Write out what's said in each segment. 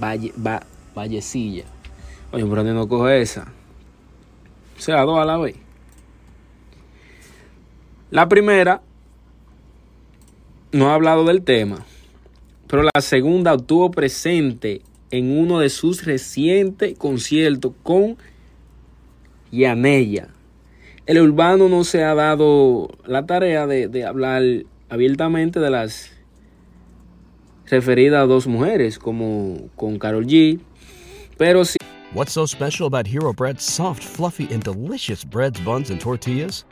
Valle, va, Vallecilla. Oye, ¿por dónde no coge esa? O sea, dos a la vez. La primera no ha hablado del tema, pero la segunda estuvo presente en uno de sus recientes conciertos con Yanella. El urbano no se ha dado la tarea de hablar abiertamente de las referida a dos mujeres, como con Carol G. Pero sí. What's so special about Hero Bread's soft, fluffy, and delicious breads, buns, and tortillas?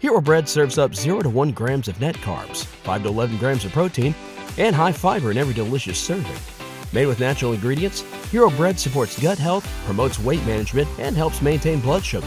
Hero Bread serves up 0 to 1 grams of net carbs, 5 to 11 grams of protein, and high fiber in every delicious serving. Made with natural ingredients, Hero Bread supports gut health, promotes weight management, and helps maintain blood sugar.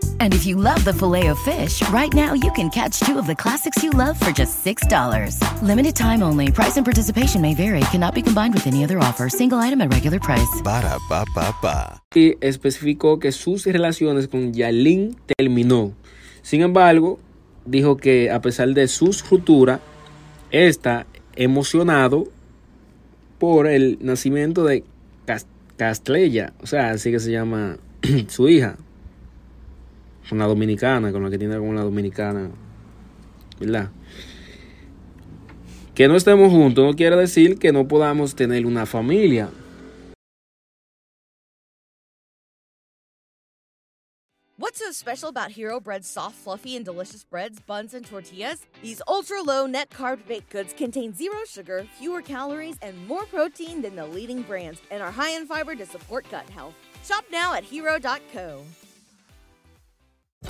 And if you love the filet of fish, right now you can catch two of the classics you love for just $6. Limited time only. Price and participation may vary. Cannot be combined with any other offer. Single item at regular price. Ba ba ba. Y especificó que sus relaciones con Yalin terminó. Sin embargo, dijo que a pesar de sus rupturas, está emocionado por el nacimiento de Cas- Castrella, o sea, así que se llama su hija, una dominicana, con la que tiene con una dominicana, ¿verdad? Que no estemos juntos no quiere decir que no podamos tener una familia. What's so special about Hero Bread's soft, fluffy, and delicious breads, buns, and tortillas? These ultra low net carb baked goods contain zero sugar, fewer calories, and more protein than the leading brands, and are high in fiber to support gut health. Shop now at hero.co.